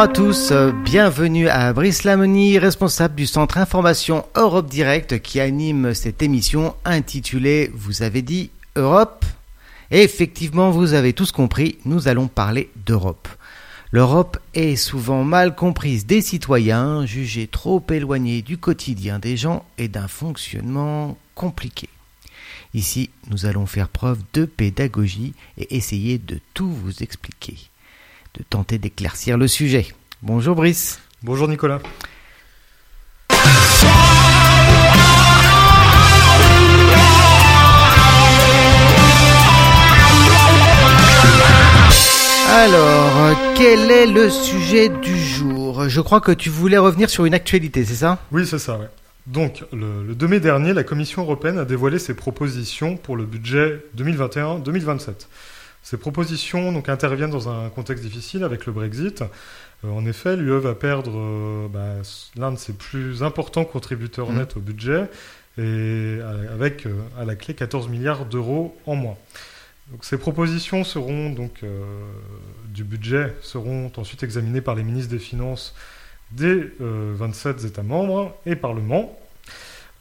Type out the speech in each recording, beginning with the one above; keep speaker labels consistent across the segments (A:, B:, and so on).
A: à tous, bienvenue à Brice Lamoni, responsable du centre information Europe Direct qui anime cette émission intitulée Vous avez dit Europe effectivement, vous avez tous compris, nous allons parler d'Europe. L'Europe est souvent mal comprise des citoyens, jugée trop éloignée du quotidien des gens et d'un fonctionnement compliqué. Ici, nous allons faire preuve de pédagogie et essayer de tout vous expliquer, de tenter d'éclaircir le sujet. Bonjour Brice.
B: Bonjour Nicolas.
A: Alors, quel est le sujet du jour? Je crois que tu voulais revenir sur une actualité, c'est ça?
B: Oui, c'est ça, ouais. Donc, le, 2 mai dernier, la Commission européenne a dévoilé ses propositions pour le budget 2021-2027. Ces propositions donc, interviennent dans un contexte difficile avec le Brexit. Euh, en effet, l'UE va perdre euh, bah, l'un de ses plus importants contributeurs mmh. nets au budget, et avec euh, à la clé 14 milliards d'euros en moins. Donc, ces propositions seront donc du budget seront ensuite examinées par les ministres des Finances des 27 États membres et Parlement.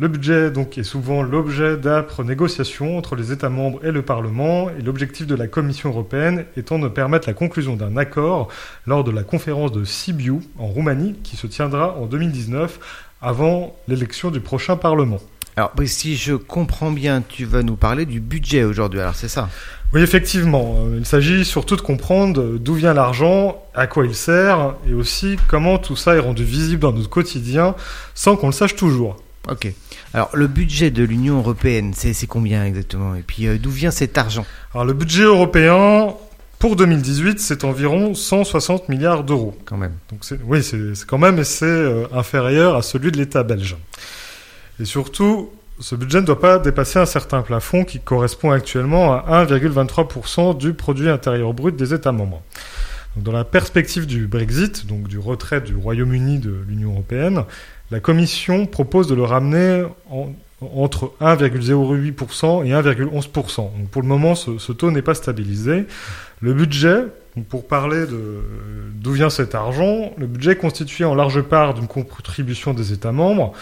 B: Le budget donc est souvent l'objet d'âpres négociations entre les États membres et le Parlement, et l'objectif de la Commission européenne étant de permettre la conclusion d'un accord lors de la conférence de Sibiu en Roumanie, qui se tiendra en 2019, avant l'élection du prochain Parlement.
A: Alors, si je comprends bien, tu vas nous parler du budget aujourd'hui, alors c'est ça?
B: Oui, effectivement. Il s'agit surtout de comprendre d'où vient l'argent, à quoi il sert, et aussi comment tout ça est rendu visible dans notre quotidien sans qu'on le sache toujours.
A: Ok. Alors, le budget de l'Union européenne, c'est combien exactement? Et puis, euh, d'où vient cet argent?
B: Alors, le budget européen, pour 2018, c'est environ 160 milliards d'euros.
A: Quand même.
B: Donc oui, c'est quand même, et c'est euh, inférieur à celui de l'État belge. Et surtout, ce budget ne doit pas dépasser un certain plafond qui correspond actuellement à 1,23% du produit intérieur brut des États membres. dans la perspective du Brexit, donc du retrait du Royaume-Uni de l'Union européenne, la Commission propose de le ramener entre 1,08% et 1,11%. pour le moment, ce, taux n'est pas stabilisé. Le budget, pour parler d'où vient cet argent, le budget est constitué en large part d'une contribution des États membres.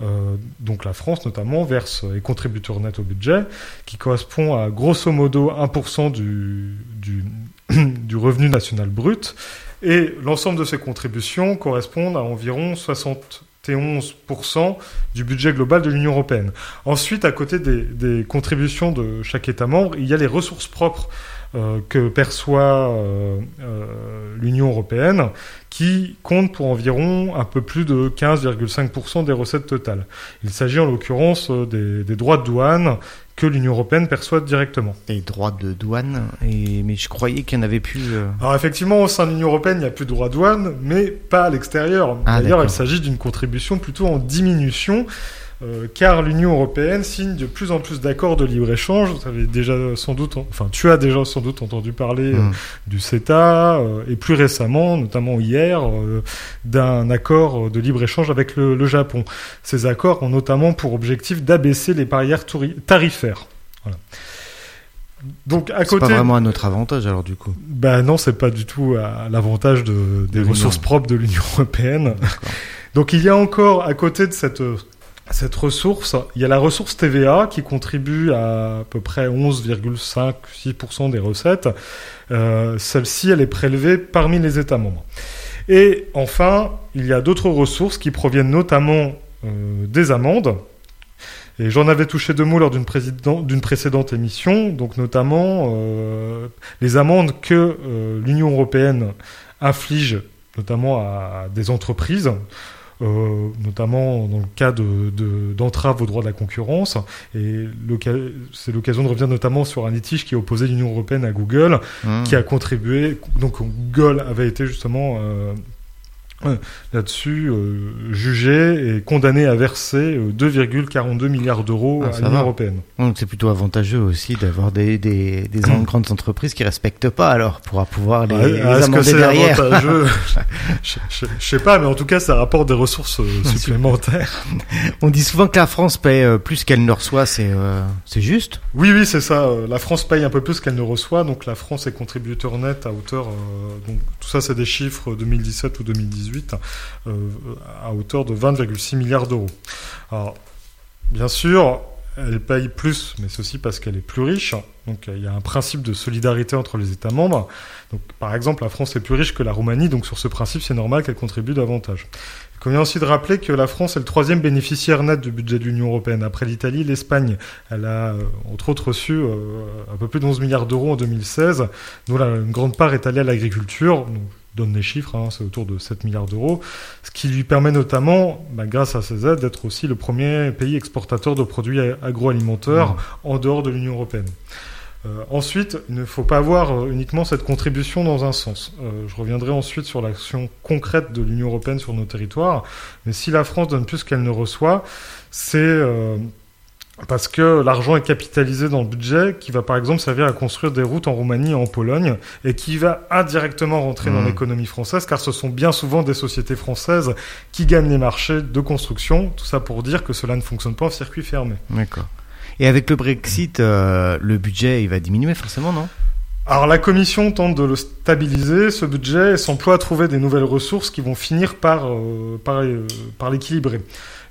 B: Euh, donc la France notamment verse et contributeur net au budget, qui correspond à grosso modo 1% du, du, du revenu national brut. Et l'ensemble de ces contributions correspondent à environ 60 11% du budget global de l'Union européenne. Ensuite, à côté des, contributions de chaque État membre, il y a les ressources propres que perçoit euh, euh, l'Union européenne, qui comptent pour environ un peu plus de 15,5% des recettes totales. Il s'agit en l'occurrence des, des, droits de douane que l'Union européenne perçoit directement.
A: Les droits de douane, et... mais je croyais qu'il n'y en avait plus. Euh.
B: Alors effectivement, au sein de l'Union européenne, il n'y a plus de droits de douane, mais pas à l'extérieur. Ah, D'ailleurs, il s'agit d'une contribution plutôt en diminution. Euh, car l'Union européenne signe de plus en plus d'accords de libre-échange. Vous avez déjà sans doute, enfin, tu as déjà sans doute entendu parler euh, hmm. du CETA euh, et plus récemment, notamment hier, d'un accord de libre-échange avec le, Japon. Ces accords ont notamment pour objectif d'abaisser les barrières tarifaires. Voilà.
A: Donc à côté, pas vraiment à notre avantage alors du coup.
B: Ben non, c'est pas du tout à l'avantage de, des ressources propres de l'Union européenne. Donc il y a encore à côté de cette cette ressource, il y a la ressource TVA qui contribue à peu près 11,5-6% des recettes. Euh, celle-ci, elle est prélevée parmi les États membres. Et enfin, il y a d'autres ressources qui proviennent notamment euh, des amendes. Et j'en avais touché deux mots lors d'une précédente émission, donc notamment euh, les amendes que l'Union européenne inflige notamment à des entreprises euh, notamment dans le cas d'entrave de, au droit de la concurrence. Et c'est l'occasion de revenir notamment sur un litige qui opposait l'Union européenne à Google, mmh. qui a contribué. Donc Google avait été justement euh, là-dessus euh, jugé et condamné à verser 2,42 euh, milliards d'euros ah, à l'Union européenne.
A: Donc c'est plutôt avantageux aussi d'avoir des, des, des grandes entreprises qui respectent pas alors pour pouvoir les, ah, les amender derrière.
B: Avantageux? Je, je, sais pas, mais en tout cas ça rapporte des ressources euh, supplémentaires.
A: On dit souvent que la France paye plus qu'elle ne reçoit, c'est c'est juste?
B: Oui, oui, c'est ça. La France paye un peu plus qu'elle ne reçoit, donc la France est contributeur net à hauteur donc tout ça c'est des chiffres 2017 ou 2018, à hauteur de 20,6 milliards d'euros. Alors, bien sûr, elle paye plus, mais aussi parce qu'elle est plus riche. Donc il y a un principe de solidarité entre les États membres. Donc par exemple, la France est plus riche que la Roumanie, donc sur ce principe, c'est normal qu'elle contribue davantage. Il convient aussi de rappeler que la France est le troisième bénéficiaire net du budget de l'Union européenne. Après l'Italie, l'Espagne, elle a euh, entre autres reçu euh, un peu plus de 11 milliards d'euros en 2016, dont une grande part est allée à l'agriculture donne les chiffres, hein, c'est autour de 7 milliards d'euros, ce qui lui permet notamment, bah, grâce à ces aides, d'être aussi le premier pays exportateur de produits agroalimentaires mmh. en dehors de l'Union européenne. Euh, ensuite, il ne faut pas avoir euh, uniquement cette contribution dans un sens. Euh, je reviendrai ensuite sur l'action concrète de l'Union européenne sur nos territoires, mais si la France donne plus qu'elle ne reçoit, c'est parce que l'argent est capitalisé dans le budget, qui va par exemple servir à construire des routes en Roumanie et en Pologne, et qui va indirectement rentrer dans mmh. l'économie française, car ce sont bien souvent des sociétés françaises qui gagnent les marchés de construction. Tout ça pour dire que cela ne fonctionne pas en circuit fermé.
A: D'accord. Et avec le Brexit, euh, le budget il va diminuer forcément, non?
B: Alors la Commission tente de le stabiliser, ce budget, et s'emploie à trouver des nouvelles ressources qui vont finir par, euh, par, euh, par l'équilibrer.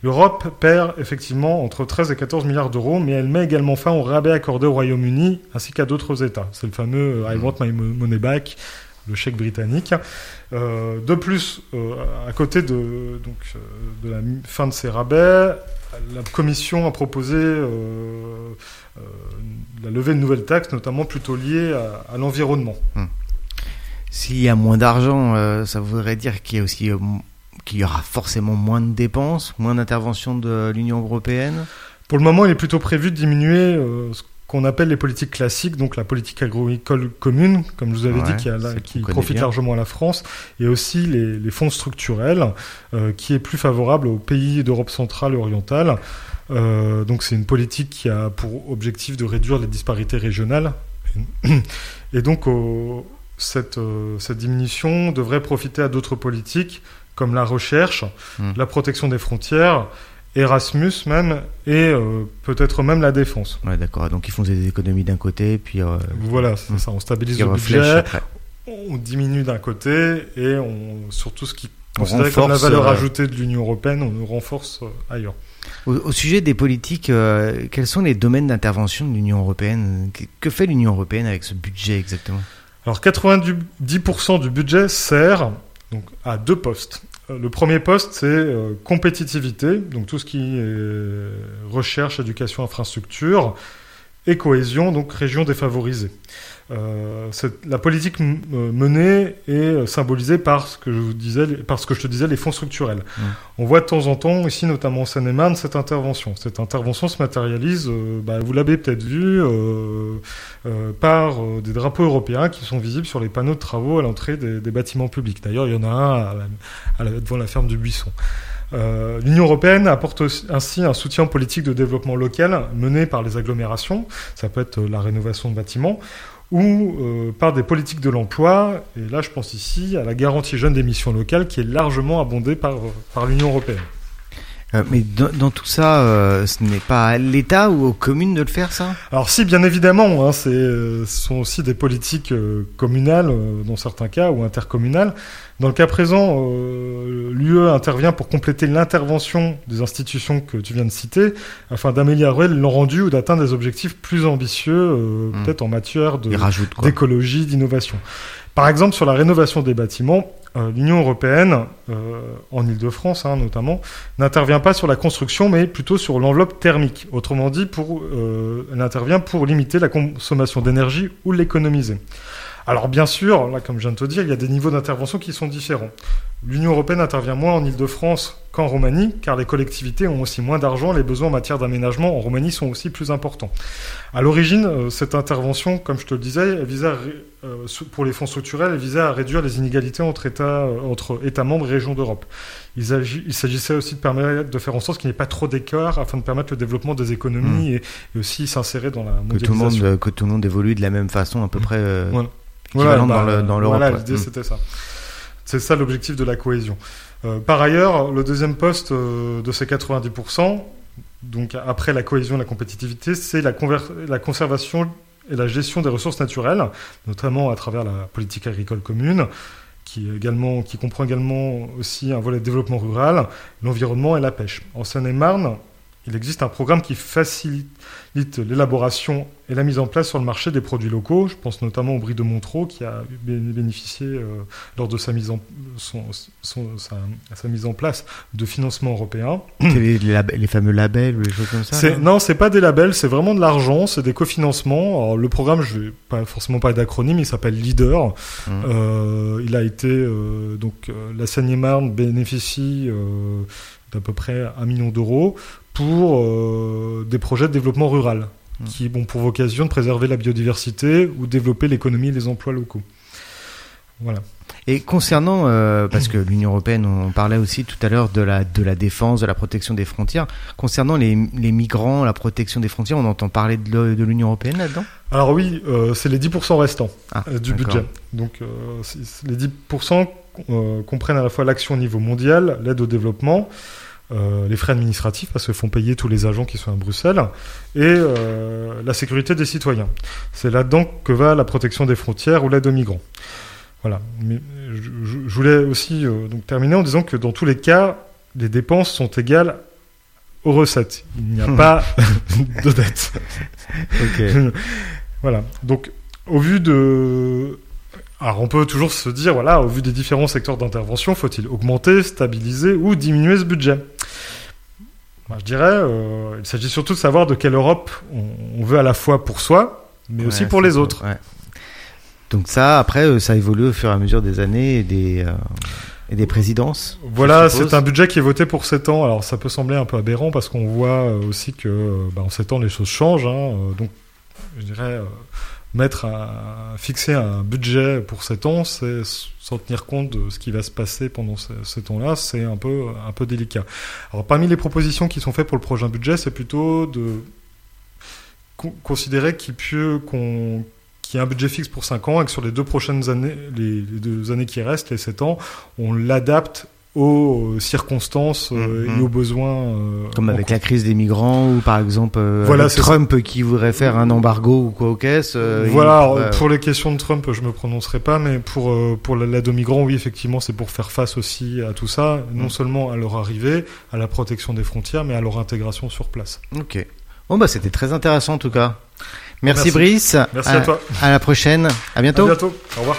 B: L'Europe perd effectivement entre 13 et 14 milliards d'euros, mais elle met également fin au rabais accordé au Royaume-Uni ainsi qu'à d'autres États. C'est le fameux I want my money back, le chèque britannique. Euh, de plus, euh, à côté de, donc, euh, de la fin de ces rabais, la Commission a proposé la levée de nouvelles taxes, notamment plutôt liées à, l'environnement. Hmm.
A: S'il y a moins d'argent, ça voudrait dire qu'il y a aussi qu'il y aura forcément moins de dépenses, moins d'interventions de l'Union européenne
B: Pour le moment, il est plutôt prévu de diminuer euh, ce qu'on appelle les politiques classiques, donc la politique agricole commune, comme je vous avais dit, qui, qui profite largement à la France, et aussi les, fonds structurels, euh, qui est plus favorable aux pays d'Europe centrale et orientale. Euh, donc c'est une politique qui a pour objectif de réduire les disparités régionales. Et donc cette, cette diminution devrait profiter à d'autres politiques comme la recherche, hmm. la protection des frontières, Erasmus même, et euh, peut-être même la défense.
A: Ouais, d'accord. Donc ils font des économies d'un côté, puis... Euh,
B: voilà, c'est hmm. ça. On stabilise le budget, on diminue d'un côté, et on, sur tout ce qui considère comme la valeur euh, ajoutée de l'Union européenne, on nous renforce ailleurs.
A: Au, sujet des politiques, quels sont les domaines d'intervention de l'Union européenne? Que fait l'Union européenne avec ce budget exactement?
B: Alors 90% du budget sert donc, à deux postes. Euh, le premier poste, c'est euh, compétitivité, donc tout ce qui est recherche, éducation, infrastructure, et cohésion, donc région défavorisée. Euh, la politique euh, menée est euh, symbolisée par ce que je vous disais, par ce que je te disais, les fonds structurels. Mmh. On voit de temps en temps, ici notamment en Seine-et-Marne, cette intervention. Cette intervention se matérialise, bah, vous l'avez peut-être vu, par des drapeaux européens qui sont visibles sur les panneaux de travaux à l'entrée des, bâtiments publics. D'ailleurs, il y en a un à devant la ferme du Buisson. Euh, L'Union européenne apporte ainsi un soutien politique de développement local mené par les agglomérations, ça peut être la rénovation de bâtiments, ou euh, par des politiques de l'emploi, et là je pense ici à la garantie jeune des missions locales qui est largement abondée par, par l'Union européenne.
A: Euh, mais dans, tout ça, euh, ce n'est pas à l'État ou aux communes de le faire, ça?
B: Alors si, bien évidemment, hein, ce sont aussi des politiques communales dans certains cas ou intercommunales. Dans le cas présent, euh, l'UE intervient pour compléter l'intervention des institutions que tu viens de citer, afin d'améliorer le rendu ou d'atteindre des objectifs plus ambitieux, euh, hmm. peut-être en matière d'écologie, d'innovation. Par exemple, sur la rénovation des bâtiments, euh, l'Union européenne, en Ile-de-France hein, notamment, n'intervient pas sur la construction, mais plutôt sur l'enveloppe thermique. Autrement dit, pour, elle intervient pour limiter la consommation d'énergie ou l'économiser. Alors bien sûr, là comme je viens de te dire, il y a des niveaux d'intervention qui sont différents. L'Union européenne intervient moins en Ile-de-France qu'en Roumanie, car les collectivités ont aussi moins d'argent, les besoins en matière d'aménagement en Roumanie sont aussi plus importants. À l'origine, euh, cette intervention, comme je te le disais, visait euh, pour les fonds structurels, visait à réduire les inégalités entre États, euh, entre États membres et régions d'Europe. Il, s'agissait aussi de permettre de faire en sorte qu'il n'y ait pas trop d'écart afin de permettre le développement des économies mmh. et, aussi s'insérer dans la mondialisation.
A: Que tout, le monde, que tout le monde évolue de la même façon, à peu mmh. près.
B: Voilà. Voilà, bah, dans l'Europe. Voilà, l'idée c'était ça. C'est ça l'objectif de la cohésion. Euh, par ailleurs, le deuxième poste euh, de ces 90%, donc après la cohésion et la compétitivité, c'est la, conservation et la gestion des ressources naturelles, notamment à travers la politique agricole commune, qui, qui comprend également aussi un volet de développement rural, l'environnement et la pêche. En Seine-et-Marne, il existe un programme qui facilite l'élaboration et la mise en place sur le marché des produits locaux. Je pense notamment au Brie de Montreux qui a bénéficié euh, lors de sa mise, en, son, sa, sa, mise en place de financement européen.
A: Les, les, fameux labels ou les choses comme ça
B: Non, c'est pas des labels, c'est vraiment de l'argent, c'est des cofinancements. Alors, le programme, je vais pas forcément pas d'acronyme, il s'appelle Leader. Mmh. Euh, il a été euh, donc la Seine-et-Marne bénéficie d'à peu près un million d'euros pour euh, des projets de développement rural mmh. qui ont pour vocation de préserver la biodiversité ou développer l'économie et les emplois locaux. Voilà.
A: Et concernant, euh, parce que l'Union européenne, on parlait aussi tout à l'heure de la, de la défense, de la protection des frontières. Concernant les, les migrants, la protection des frontières, on entend parler de, de l'Union européenne là-dedans?
B: Alors oui, euh, c'est les 10% restants ah, du budget. Donc euh, les 10% euh, comprennent à la fois l'action au niveau mondial, l'aide au développement, euh, les frais administratifs parce qu'ils font payer tous les agents qui sont à Bruxelles et euh, la sécurité des citoyens. C'est là-dedans que va la protection des frontières ou l'aide aux migrants. Voilà. Mais je, je voulais aussi euh, donc terminer en disant que dans tous les cas, les dépenses sont égales aux recettes. Il n'y a pas de dette.
A: Okay.
B: voilà. Donc, au vu de alors on peut toujours se dire, voilà, au vu des différents secteurs d'intervention, faut-il augmenter, stabiliser ou diminuer ce budget? Moi, Je dirais, euh, il s'agit surtout de savoir de quelle Europe on, on, veut à la fois pour soi, mais ouais, aussi pour les autres.
A: Ouais. Donc ça, après, euh, ça évolue au fur et à mesure des années et des, euh, et des présidences.
B: Voilà, c'est un budget qui est voté pour 7 ans. Alors ça peut sembler un peu aberrant parce qu'on voit aussi que bah, en 7 ans, les choses changent. Hein. Donc, je dirais mettre un, fixer un budget pour 7 ans, c'est sans tenir compte de ce qui va se passer pendant ces, ces temps-là, c'est un peu, un peu délicat. Alors parmi les propositions qui sont faites pour le prochain budget, c'est plutôt de co considérer qu'il qu'on qu'il y ait un budget fixe pour 5 ans et que sur les deux prochaines années, les deux années qui restent, les 7 ans, on l'adapte aux circonstances euh,
A: Mhm.
B: et aux besoins. euh,
A: Comme avec la crise des migrants ou par exemple euh,
B: Voilà,
A: Trump qui voudrait faire un embargo ou quoi aux caisses. euh, il
B: Voilà, pour les questions de Trump, je me prononcerai pas, mais pour euh, pour la- l'aide aux migrants, oui, effectivement, c'est pour faire face aussi à tout ça, non
A: Mm.
B: seulement à leur arrivée, à la protection des frontières, mais à leur intégration sur place.
A: Ok. Bon bah c'était très intéressant en tout cas. Merci,
B: Merci.
A: Brice.
B: Merci
A: à,
B: à toi.
A: À la prochaine. À bientôt.
B: À bientôt. Au revoir.